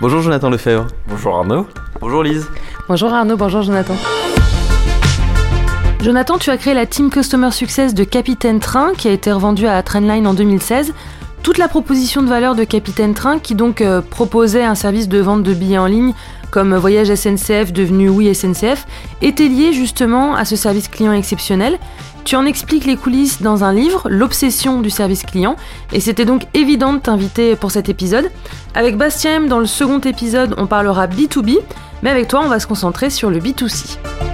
Bonjour Jonathan Lefebvre. Bonjour Arnaud. Bonjour Lise. Bonjour Arnaud, bonjour Jonathan. Jonathan, tu as créé la team Customer Success de Capitaine Train qui a été revendue à Trendline en 2016. Toute la proposition de valeur de Capitaine Train qui donc euh, proposait un service de vente de billets en ligne comme Voyage SNCF devenu Oui SNCF était liée justement à ce service client exceptionnel. Tu en expliques les coulisses dans un livre, L'obsession du service client, et c'était donc évident de t'inviter pour cet épisode. Avec Bastien dans le second épisode, on parlera B2B, mais avec toi, on va se concentrer sur le B2C.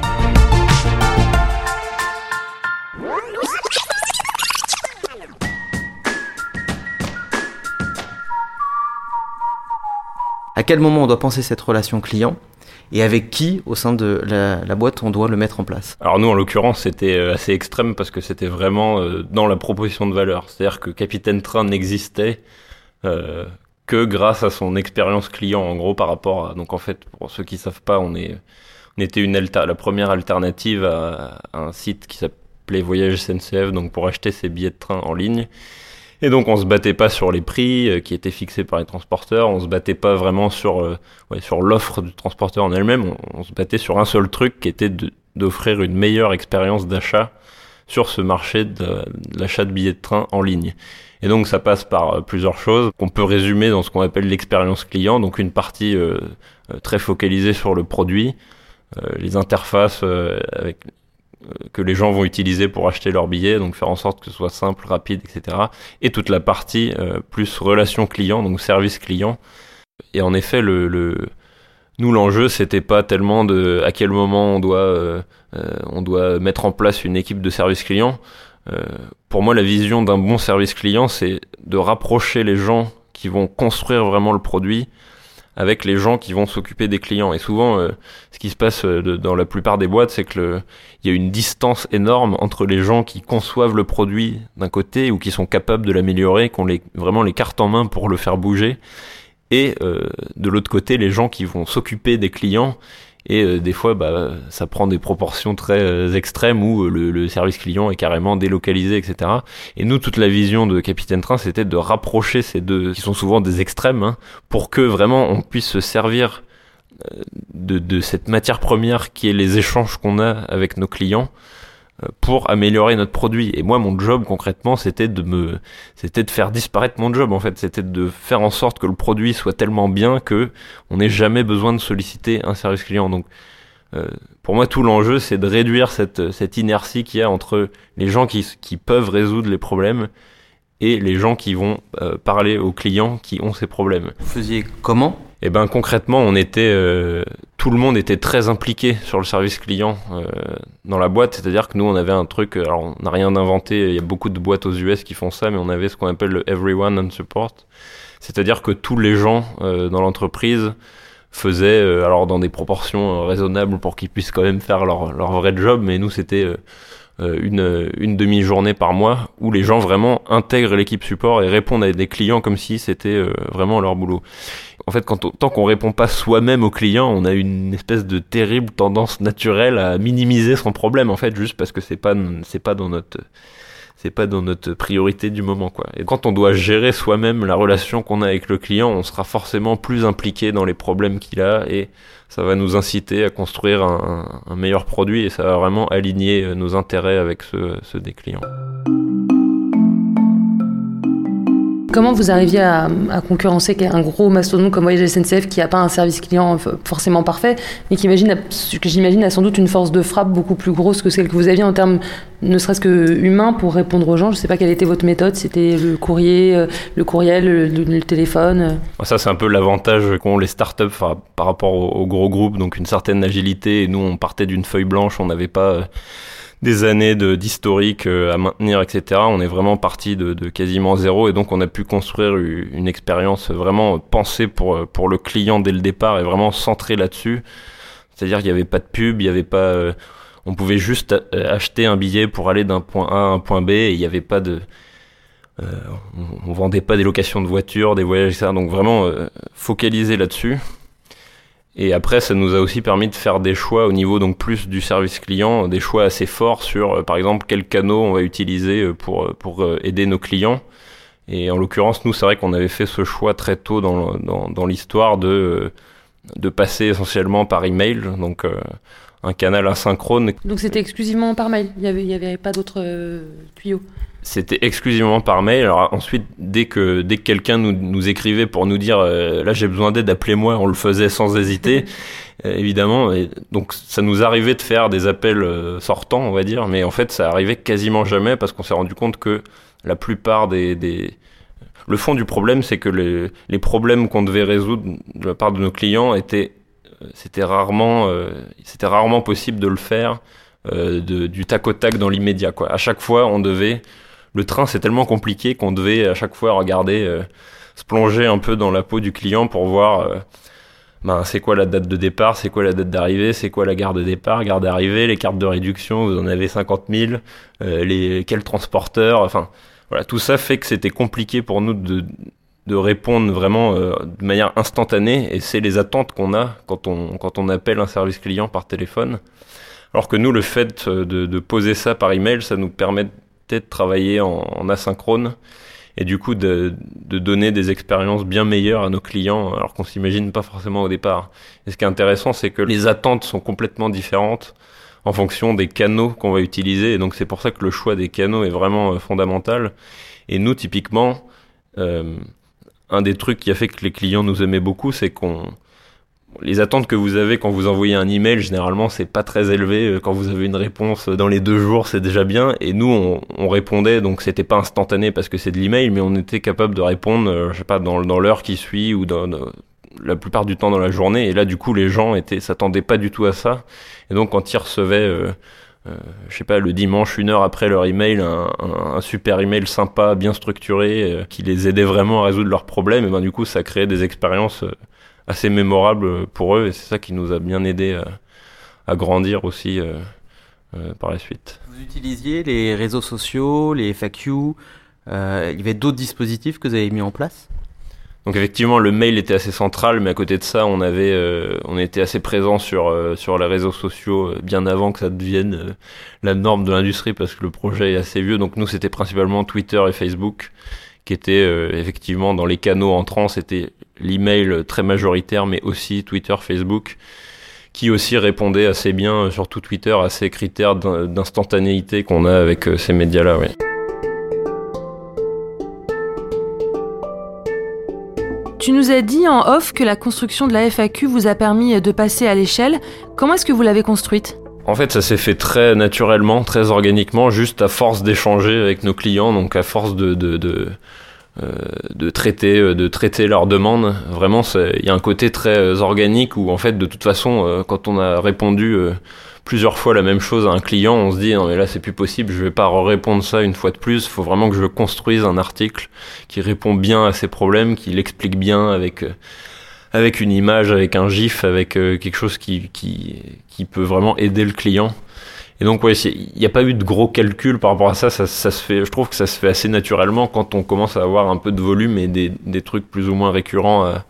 À quel moment on doit penser cette relation client et avec qui au sein de la, boîte on doit le mettre en place? Alors nous en l'occurrence c'était euh, assez extrême parce que c'était vraiment euh, dans la proposition de valeur. C'est-à-dire que Capitaine Train n'existait euh, que grâce à son expérience client en gros par rapport à... Donc en fait pour ceux qui savent pas on on était une la première alternative à, à un site qui s'appelait Voyage SNCF donc pour acheter ses billets de train en ligne et donc on se battait pas sur les prix euh, qui étaient fixés par les transporteurs, on se battait pas vraiment sur euh, ouais, sur l'offre du transporteur en elle-même, on, se battait sur un seul truc qui était d'offrir une meilleure expérience d'achat sur ce marché de, l'achat de billets de train en ligne. Et donc ça passe par euh, plusieurs choses qu'on peut résumer dans ce qu'on appelle l'expérience client, donc une partie très focalisée sur le produit, les interfaces avec euh, que les gens vont utiliser pour acheter leurs billets, donc faire en sorte que ce soit simple, rapide, etc. Et toute la partie euh, plus relation client, donc service client. Et en effet, le, le nous l'enjeu c'était pas tellement de à quel moment on doit euh, on doit mettre en place une équipe de service client. pour moi, la vision d'un bon service client, c'est de rapprocher les gens qui vont construire vraiment le produit avec les gens qui vont s'occuper des clients. Et souvent, euh, ce qui se passe euh, dans la plupart des boîtes, c'est que il y a une distance énorme entre les gens qui conçoivent le produit d'un côté ou qui sont capables de l'améliorer, qui ont vraiment les cartes en main pour le faire bouger, et euh, de l'autre côté, les gens qui vont s'occuper des clients et euh, des fois, bah, ça prend des proportions très euh, extrêmes où euh, le, service client est carrément délocalisé, etc. Et nous, toute la vision de Capitaine Train, c'était de rapprocher ces deux, qui sont souvent des extrêmes, hein, pour que vraiment on puisse se servir de, de cette matière première qui est les échanges qu'on a avec nos clients euh, pour améliorer notre produit. Et moi, mon job concrètement, c'était de me, c'était de faire disparaître mon job en fait. C'était de faire en sorte que le produit soit tellement bien que on n'ait jamais besoin de solliciter un service client. Donc, euh, pour moi, tout l'enjeu, c'est de réduire cette, cette inertie qu'il y a entre les gens qui, qui peuvent résoudre les problèmes et les gens qui vont euh, parler aux clients qui ont ces problèmes. Vous faisiez comment Eh ben concrètement, on était euh, tout le monde était très impliqué sur le service client euh, dans la boîte, c'est-à-dire que nous on avait un truc alors on n'a rien inventé, il y a beaucoup de boîtes aux US qui font ça mais on avait ce qu'on appelle le everyone on support. C'est-à-dire que tous les gens dans l'entreprise faisaient alors dans des proportions raisonnables pour qu'ils puissent quand même faire leur leur vrai job mais nous c'était euh, une, une demi-journée par mois où les gens vraiment intègrent l'équipe support et répondent à des clients comme si c'était euh, vraiment leur boulot. En fait, quand tant qu'on répond pas soi-même aux clients, on a une espèce de terrible tendance naturelle à minimiser son problème en fait, juste parce que c'est pas c'est pas dans notre c'est pas dans notre priorité du moment quoi. Et quand on doit gérer soi-même la relation qu'on a avec le client, on sera forcément plus impliqué dans les problèmes qu'il a et ça va nous inciter à construire un, meilleur produit et ça va vraiment aligner nos intérêts avec ceux des clients. Comment vous arriviez à, concurrencer un gros mastodonte comme Voyage SNCF qui n'a pas un service client forcément parfait, mais qui imagine, que j'imagine a sans doute une force de frappe beaucoup plus grosse que celle que vous aviez en termes ne serait-ce que humain pour répondre aux gens? Je ne sais pas quelle était votre méthode, c'était le courrier, euh, le courriel, le, téléphone. Ça c'est un peu l'avantage qu'ont les startups par rapport aux, gros groupes, donc une certaine agilité. Nous on partait d'une feuille blanche, on n'avait pas euh, des années d'historique euh, à maintenir, etc. On est vraiment parti de, quasiment zéro et donc on a pu construire une expérience vraiment pensée pour, pour le client dès le départ et vraiment centrée là-dessus. C'est-à-dire qu'il n'y avait pas de pub, il n'y avait pas... Euh, on pouvait juste euh, acheter un billet pour aller d'un point A à un point B et il n'y avait pas de... Euh, on, vendait pas des locations de voitures, des voyages, etc. Donc vraiment focaliser là-dessus. Et après, ça nous a aussi permis de faire des choix au niveau donc plus du service client, des choix assez forts sur, euh, par exemple, quels canaux on va utiliser euh, pour euh, pour aider nos clients. Et en l'occurrence, nous, c'est vrai qu'on avait fait ce choix très tôt dans, dans, dans l'histoire de, de passer essentiellement par email, donc euh, un canal asynchrone. Donc c'était exclusivement par mail, il n'y avait, pas d'autres euh, tuyaux c'était exclusivement par mail. Alors ensuite, dès que dès que quelqu'un nous, nous écrivait pour nous dire euh, là j'ai besoin d'aide, appelez-moi, on le faisait sans hésiter, euh, évidemment. Et donc ça nous arrivait de faire des appels euh, sortants, on va dire, mais en fait ça arrivait quasiment jamais parce qu'on s'est rendu compte que la plupart des, des... le fond du problème, c'est que les, les problèmes qu'on devait résoudre de la part de nos clients étaient c'était rarement c'était rarement possible de le faire de, du tac au tac dans l'immédiat quoi. À chaque fois, on devait le train c'est tellement compliqué qu'on devait à chaque fois regarder, euh, se plonger un peu dans la peau du client pour voir euh, ben, c'est quoi la date de départ, c'est quoi la date d'arrivée, c'est quoi la gare de départ, gare d'arrivée, les cartes de réduction, vous en avez 50 000, euh, les, quels transporteurs, enfin voilà, tout ça fait que c'était compliqué pour nous de, de répondre vraiment de manière instantanée et c'est les attentes qu'on a quand on, quand on appelle un service client par téléphone. Alors que nous, le fait de, de poser ça par email, ça nous permet de travailler en, asynchrone et du coup de, de, donner des expériences bien meilleures à nos clients alors qu'on s'imagine pas forcément au départ. Et ce qui est intéressant, c'est que les attentes sont complètement différentes en fonction des canaux qu'on va utiliser et donc c'est pour ça que le choix des canaux est vraiment euh, fondamental. Et nous, typiquement, euh, un des trucs qui a fait que les clients nous aimaient beaucoup, c'est qu'on les attentes que vous avez quand vous envoyez un email, généralement, c'est pas très élevé. Euh, quand vous avez une réponse dans les deux jours, c'est déjà bien. Et nous, on, on répondait, donc c'était pas instantané parce que c'est de l'email, mais on était capable de répondre, euh, je sais pas, dans, dans l'heure qui suit ou dans, la plupart du temps dans la journée. Et là, du coup, les gens étaient, s'attendaient pas du tout à ça. Et donc, quand ils recevaient, euh, euh, je sais pas, le dimanche, une heure après leur email, un, super email sympa, bien structuré, qui les aidait vraiment à résoudre leurs problèmes, et ben du coup, ça créait des expériences assez mémorable pour eux et c'est ça qui nous a bien aidé à, grandir aussi euh, euh, par la suite. Vous utilisiez les réseaux sociaux, les FAQ, euh, il y avait d'autres dispositifs que vous avez mis en place? Donc effectivement, le mail était assez central, mais à côté de ça, on avait, euh, on était assez présent sur euh, sur les réseaux sociaux euh, bien avant que ça devienne la norme de l'industrie, parce que le projet est assez vieux. Donc nous, c'était principalement Twitter et Facebook qui étaient euh, effectivement dans les canaux entrants, c'était l'email très majoritaire, mais aussi Twitter, Facebook, qui aussi répondait assez bien, euh, surtout Twitter, à ces critères d'instantanéité qu'on a avec euh, ces médias-là. Oui. Tu nous as dit en off que la construction de la FAQ vous a permis de passer à l'échelle. Comment est-ce que vous l'avez construite? En fait, ça s'est fait très naturellement, très organiquement, juste à force d'échanger avec nos clients, donc à force de, de, euh, traiter, euh, de traiter leurs demandes. Vraiment, il y a un côté très euh, organique où, en fait, de toute façon, quand on a répondu plusieurs fois la même chose à un client, on se dit non mais là c'est plus possible, je vais pas répondre ça une fois de plus. Faut vraiment que je construise un article qui répond bien à ces problèmes, qui l'explique bien avec avec une image, avec un gif, avec euh, quelque chose qui, qui, qui peut vraiment aider le client. Et donc, ouais, il n'y a pas eu de gros calcul par rapport à ça, ça. Se fait, je trouve que ça se fait assez naturellement quand on commence à avoir un peu de volume et des, des trucs plus ou moins récurrents à,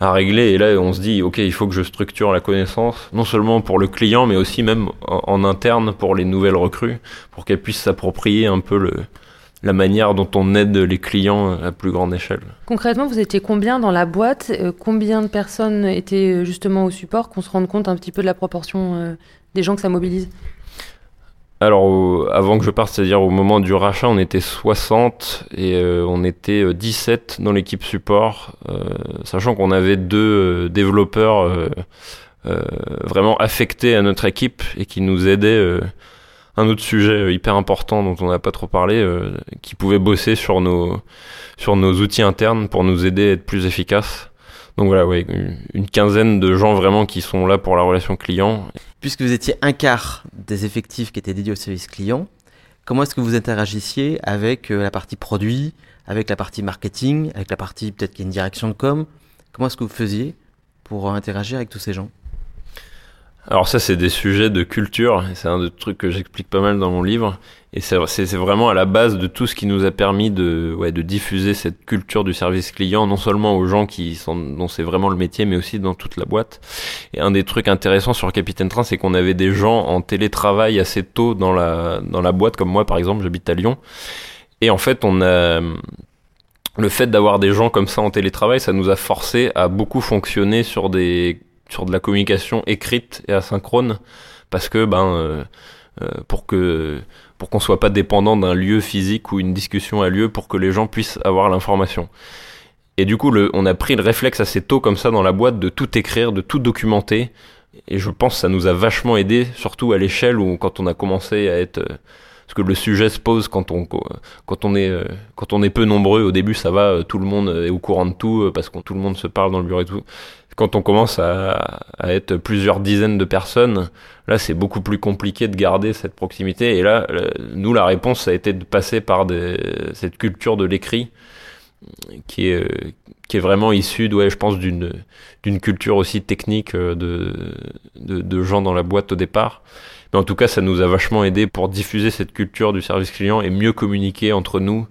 à régler. Et là, on se dit, ok, il faut que je structure la connaissance, non seulement pour le client, mais aussi même en, interne pour les nouvelles recrues, pour qu'elles puissent s'approprier un peu le, la manière dont on aide les clients à plus grande échelle. Concrètement, vous étiez combien dans la boîte? Euh, Combien de personnes étaient euh, justement au support Qu'on se rende compte un petit peu de la proportion euh, des gens que ça mobilise? Alors, avant que je parte, c'est-à-dire au moment du rachat, on était 60 et euh, on était 17 dans l'équipe support, euh, sachant qu'on avait deux euh, développeurs vraiment affectés à notre équipe et qui nous aidaient un autre sujet euh, hyper important dont on n'a pas trop parlé, euh, qui pouvait bosser sur nos, sur nos outils internes pour nous aider à être plus efficaces. Donc voilà, une quinzaine de gens vraiment qui sont là pour la relation client. Puisque vous étiez un quart des effectifs qui étaient dédiés au service client, comment est-ce que vous interagissiez avec euh, la partie produit, avec la partie marketing, avec la partie peut-être qu'il y a une direction de com? Comment est-ce que vous faisiez pour interagir avec tous ces gens? Alors ça, c'est des sujets de culture, c'est un des trucs que j'explique pas mal dans mon livre, et c'est vraiment à la base de tout ce qui nous a permis de, ouais, de diffuser cette culture du service client, non seulement aux gens qui sont, dont c'est vraiment le métier, mais aussi dans toute la boîte. Et un des trucs intéressants sur Capitaine Train, c'est qu'on avait des gens en télétravail assez tôt dans la, dans la boîte, comme moi par exemple, j'habite à Lyon, et en fait, on a le fait d'avoir des gens comme ça en télétravail, ça nous a forcé à beaucoup fonctionner sur des sur de la communication écrite et asynchrone parce que ben euh, euh, pour que pour qu'on soit pas dépendant d'un lieu physique où une discussion a lieu pour que les gens puissent avoir l'information. Et du coup, le, on a pris le réflexe assez tôt comme ça dans la boîte de tout écrire, de tout documenter. Et je pense que ça nous a vachement aidé, surtout à l'échelle où quand on a commencé à être... Parce que le sujet se pose quand on, quand on, est, quand on est peu nombreux. Au début, ça va, tout le monde est au courant de tout, parce que tout le monde se parle dans le bureau et tout quand on commence à, être plusieurs dizaines de personnes, là c'est beaucoup plus compliqué de garder cette proximité. Et là, nous la réponse ça a été de passer par cette culture de l'écrit qui est vraiment issue, ouais, je pense d'une culture aussi technique euh, de, de, de gens dans la boîte au départ. Mais en tout cas, ça nous a vachement aidé pour diffuser cette culture du service client et mieux communiquer entre nous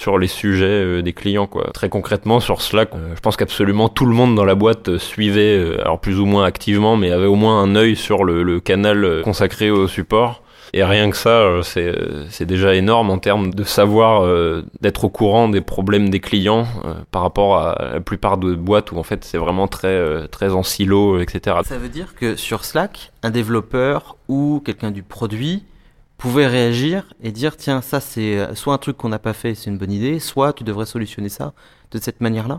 sur les sujets euh, des clients quoi. Très concrètement sur Slack, euh, je pense qu'absolument tout le monde dans la boîte euh, suivait alors plus ou moins activement mais avait au moins un œil sur le, canal consacré au support. Et rien que ça, c'est, c'est déjà énorme en termes de savoir d'être au courant des problèmes des clients par rapport à la plupart de boîtes où en fait c'est vraiment très très en silo, etc. Ça veut dire que sur Slack, un développeur ou quelqu'un du produit pouvait réagir et dire tiens ça c'est euh, soit un truc qu'on n'a pas fait c'est une bonne idée soit tu devrais solutionner ça de cette manière là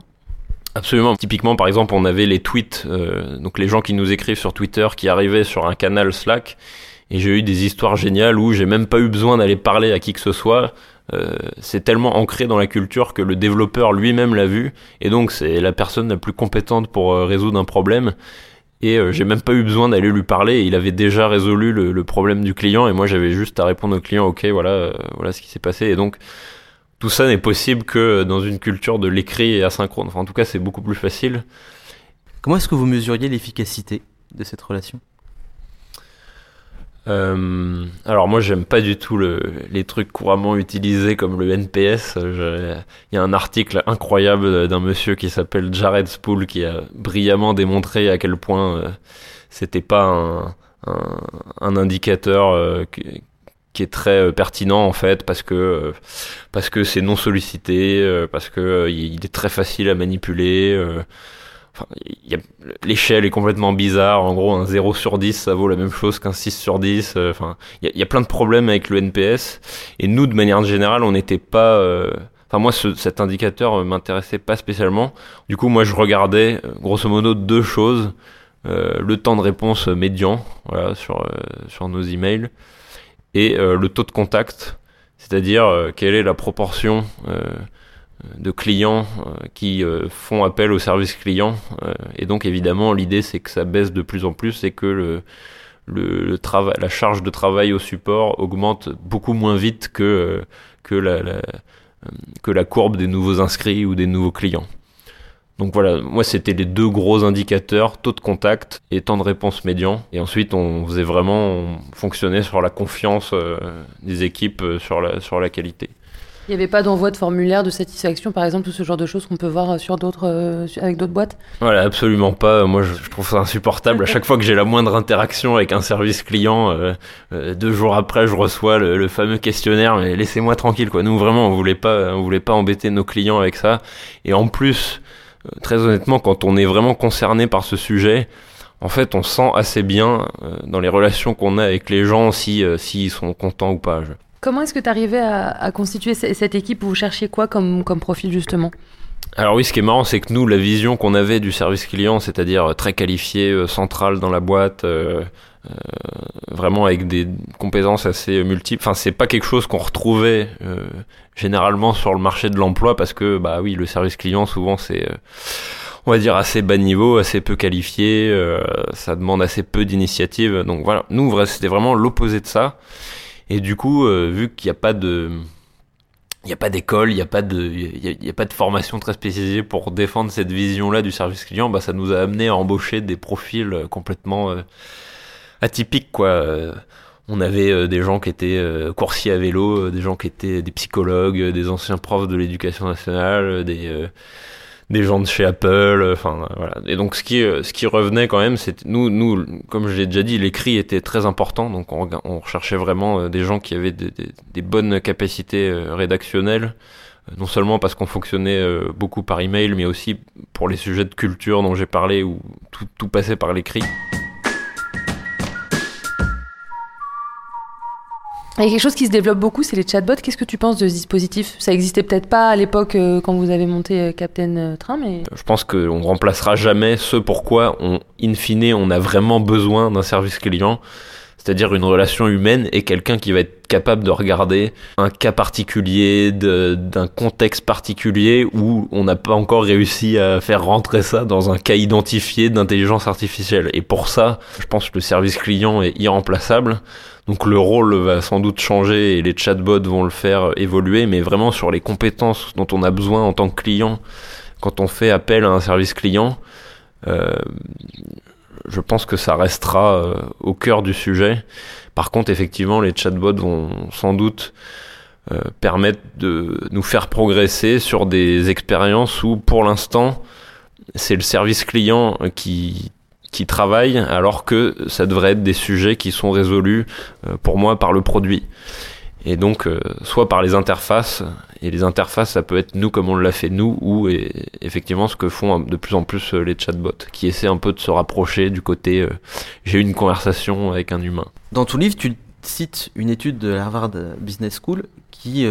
Absolument. Typiquement, par exemple, on avait les tweets, euh, donc les gens qui nous écrivent sur Twitter, qui arrivaient sur un canal Slack, et j'ai eu des histoires géniales où j'ai même pas eu besoin d'aller parler à qui que ce soit. Euh, c'est tellement ancré dans la culture que le développeur lui-même l'a vu, et donc c'est la personne la plus compétente pour résoudre un problème et euh, j'ai même pas eu besoin d'aller lui parler. Il avait déjà résolu le, problème du client et moi j'avais juste à répondre au client, ok, voilà, euh, voilà ce qui s'est passé. Et donc tout ça n'est possible que dans une culture de l'écrit et asynchrone. Enfin, en tout cas, c'est beaucoup plus facile. Comment est-ce que vous mesuriez l'efficacité de cette relation? Euh, alors moi j'aime pas du tout le, les trucs couramment utilisés comme le NPS. Il y a un article incroyable d'un monsieur qui s'appelle Jared Spool qui a brillamment démontré à quel point euh, c'était pas un, un, un indicateur euh, qui, qui, est très euh, pertinent en fait parce que parce que c'est non sollicité, parce que il est très facile à manipuler l'échelle est complètement bizarre. En gros, un 0 sur 10, ça vaut la même chose qu'un 6 sur 10. Euh, enfin, il y, a plein de problèmes avec le NPS. Et nous, de manière générale, on n'était pas. Euh, enfin, moi, cet indicateur euh, m'intéressait pas spécialement. Du coup, moi, je regardais grosso modo deux choses le temps de réponse médian, voilà, sur sur nos emails, et le taux de contact, c'est-à-dire quelle est la proportion de clients euh, qui euh, font appel au service client. Euh, et donc évidemment, l'idée c'est que ça baisse de plus en plus et que le, le, travail, la charge de travail au support augmente beaucoup moins vite que, que, la, que la courbe des nouveaux inscrits ou des nouveaux clients. Donc voilà, moi c'était les deux gros indicateurs, taux de contact et temps de réponse médian. Et ensuite on faisait vraiment fonctionner sur la confiance des équipes sur la, sur la qualité. Il n'y avait pas d'envoi de formulaire de satisfaction, par exemple, ou ce genre de choses qu'on peut voir sur d'autres, euh, avec d'autres boîtes? Voilà, absolument pas. Moi, je, trouve ça insupportable. à chaque fois que j'ai la moindre interaction avec un service client, euh, euh, deux jours après, je reçois le, fameux questionnaire. Mais laissez-moi tranquille, quoi. Nous, vraiment, on voulait pas, on voulait pas embêter nos clients avec ça. Et en plus, très honnêtement, quand on est vraiment concerné par ce sujet, en fait, on sent assez bien dans les relations qu'on a avec les gens si s'ils sont contents ou pas. Comment est-ce que tu arrivais à, constituer cette équipe? Vous cherchiez quoi comme, profil justement? Alors oui, ce qui est marrant, c'est que nous, la vision qu'on avait du service client, c'est-à-dire très qualifié, euh, central dans la boîte, euh, euh, vraiment avec des compétences assez multiples. Enfin, c'est pas quelque chose qu'on retrouvait généralement sur le marché de l'emploi parce que, bah oui, le service client, souvent, c'est, on va dire, assez bas niveau, assez peu qualifié. ça demande assez peu d'initiative. Donc voilà, nous, c'était vraiment l'opposé de ça. Et du coup, euh, vu qu'il n'y a pas de il n'y a pas d'école, il n'y a pas de, y a, pas de formation très spécialisée pour défendre cette vision-là du service client. Bah, ça nous a amené à embaucher des profils euh, complètement euh, atypiques, quoi. on avait des gens qui étaient coursiers à vélo, des gens qui étaient des psychologues, des anciens profs de l'éducation nationale, des des gens de chez Apple, euh, enfin voilà. Et donc ce qui euh, ce qui revenait quand même, c'est nous nous comme je déjà dit, l'écrit était très important, donc on, on recherchait vraiment euh, des gens qui avaient des, des, bonnes capacités rédactionnelles, non seulement parce qu'on fonctionnait beaucoup par email, mais aussi pour les sujets de culture dont j'ai parlé, où tout, tout passait par l'écrit. Il y a quelque chose qui se développe beaucoup, c'est les chatbots. Qu'est-ce que tu penses de ce dispositif? Ça existait peut-être pas à l'époque euh, quand vous avez monté euh, Captain euh, Train, mais... Je pense qu'on ne remplacera jamais ce pourquoi, on, in fine, on a vraiment besoin d'un service client c'est-à-dire une relation humaine et quelqu'un qui va être capable de regarder un cas particulier, d'un contexte particulier où on n'a pas encore réussi à faire rentrer ça dans un cas identifié d'intelligence artificielle. Et pour ça, je pense que le service client est irremplaçable. Donc le rôle va sans doute changer et les chatbots vont le faire évoluer, mais vraiment sur les compétences dont on a besoin en tant que client quand on fait appel à un service client, euh, je pense que ça restera euh, au cœur du sujet. Par contre, effectivement, les chatbots vont sans doute euh, permettre de nous faire progresser sur des expériences où, pour l'instant, c'est le service client qui qui travaille alors que ça devrait être des sujets qui sont résolus euh, pour moi par le produit. Et donc, euh, soit par les interfaces, et les interfaces, ça peut être nous comme on l'a fait nous, ou effectivement ce que font de plus en plus euh, les chatbots, qui essaient un peu de se rapprocher du côté j'ai eu une conversation avec un humain. Dans ton livre, tu cites une étude de Harvard Business School qui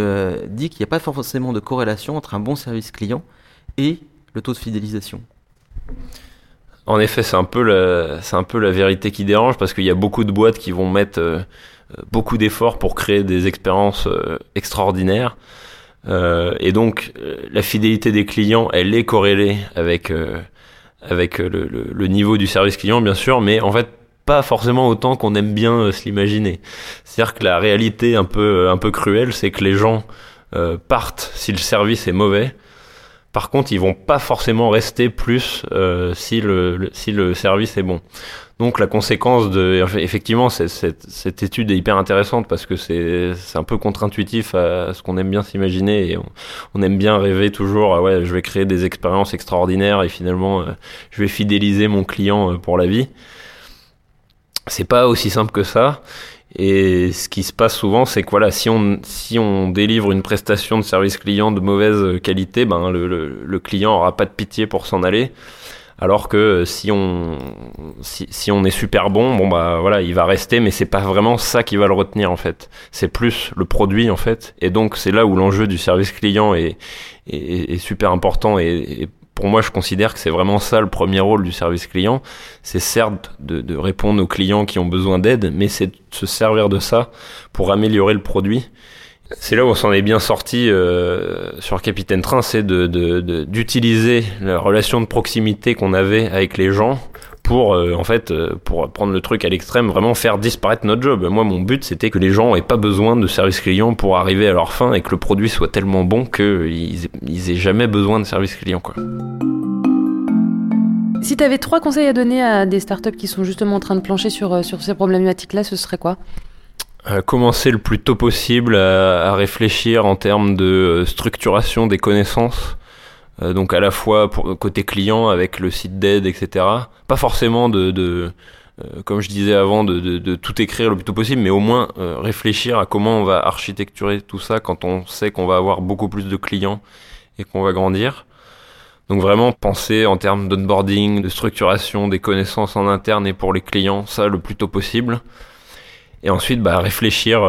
dit qu'il n'y a pas forcément de corrélation entre un bon service client et le taux de fidélisation. En effet, c'est un peu la, c'est un peu la vérité qui dérange parce qu'il y a beaucoup de boîtes qui vont mettre euh, beaucoup d'efforts pour créer des expériences euh, extraordinaires. Euh, et donc, la fidélité des clients, elle est corrélée avec avec le, niveau du service client, bien sûr, mais en fait pas forcément autant qu'on aime bien se l'imaginer. C'est-à-dire que la réalité un peu un peu cruelle, c'est que les gens partent si le service est mauvais par contre, ils vont pas forcément rester plus euh, si, le, si le service est bon. Donc la conséquence de effectivement cette, cette, étude est hyper intéressante parce que c'est un peu contre-intuitif à, ce qu'on aime bien s'imaginer et on, aime bien rêver toujours ah ouais je vais créer des expériences extraordinaires et finalement euh, je vais fidéliser mon client euh, pour la vie. C'est pas aussi simple que ça et ce qui se passe souvent, c'est que voilà, si on, si on délivre une prestation de service client de mauvaise qualité, ben le, le, client aura pas de pitié pour s'en aller. Alors que si on, si, si, on est super bon, bon bah voilà, il va rester, mais c'est pas vraiment ça qui va le retenir en fait. C'est plus le produit en fait. Et donc c'est là où l'enjeu du service client est, est, est super important et, pour moi, je considère que c'est vraiment ça le premier rôle du service client. C'est certes de, répondre aux clients qui ont besoin d'aide, mais c'est de se servir de ça pour améliorer le produit. C'est là où on s'en est bien sorti euh, sur Capitaine Train, c'est d'utiliser la relation de proximité qu'on avait avec les gens pour euh, en fait euh, pour prendre le truc à l'extrême vraiment faire disparaître notre job. Moi mon but c'était que les gens aient pas besoin de service client pour arriver à leur fin et que le produit soit tellement bon qu'ils ils aient jamais besoin de service client. Si tu avais trois conseils à donner à des startups qui sont justement en train de plancher sur ces problématiques-là, ce serait quoi? Commencer le plus tôt possible à réfléchir en termes de structuration des connaissances euh, donc à la fois pour côté client avec le site d'aide, etc. Pas forcément de, euh, comme je disais avant, de, tout écrire le plus tôt possible, mais au moins euh, réfléchir à comment on va architecturer tout ça quand on sait qu'on va avoir beaucoup plus de clients et qu'on va grandir. Donc vraiment penser en termes d'onboarding, de structuration des connaissances en interne et pour les clients, ça le plus tôt possible. Et ensuite, bah, réfléchir,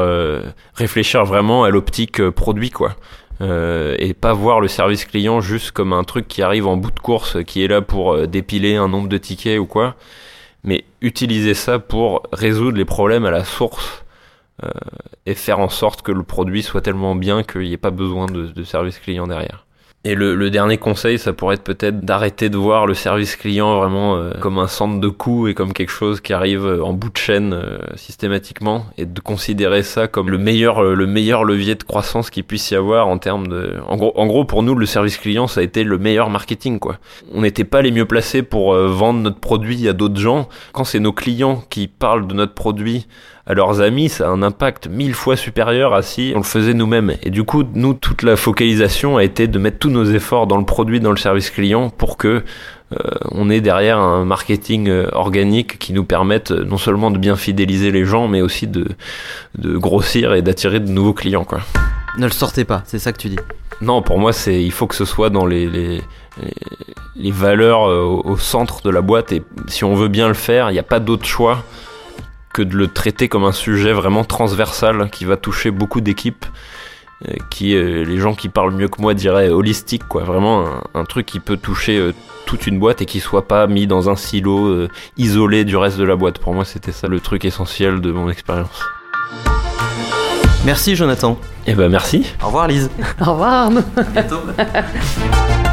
réfléchir vraiment à l'optique produit, quoi. Euh, et pas voir le service client juste comme un truc qui arrive en bout de course, qui est là pour euh, dépiler un nombre de tickets ou quoi, mais utiliser ça pour résoudre les problèmes à la source euh, et faire en sorte que le produit soit tellement bien qu'il n'y ait pas besoin de service client derrière. Et le, le, dernier conseil, ça pourrait être peut-être d'arrêter de voir le service client vraiment euh, comme un centre de coût et comme quelque chose qui arrive euh, en bout de chaîne euh, systématiquement, et de considérer ça comme le meilleur, le meilleur levier de croissance qu'il puisse y avoir en termes de. En gros, en gros, pour nous, le service client, ça a été le meilleur marketing, quoi. On n'était pas les mieux placés pour vendre notre produit à d'autres gens. Quand c'est nos clients qui parlent de notre produit à leurs amis, ça a un impact mille fois supérieur à si on le faisait nous-mêmes. Et du coup, nous, toute la focalisation a été de mettre tous nos efforts dans le produit, dans le service client, pour que euh, on ait derrière un marketing euh, organique qui nous permette euh, non seulement de bien fidéliser les gens, mais aussi de, de grossir et d'attirer de nouveaux clients. Quoi. Ne le sortez pas, c'est ça que tu dis. Non, pour moi, c'est il faut que ce soit dans les, les, les, valeurs euh, au, centre de la boîte. Et si on veut bien le faire, il n'y a pas d'autre choix que de le traiter comme un sujet vraiment transversal qui va toucher beaucoup d'équipes. Euh, qui euh, les gens qui parlent mieux que moi diraient holistique quoi vraiment un, truc qui peut toucher toute une boîte et qui soit pas mis dans un silo isolé du reste de la boîte pour moi c'était ça le truc essentiel de mon expérience Merci Jonathan. Eh ben merci. Au revoir Lise. Au revoir Arnaud. À bientôt.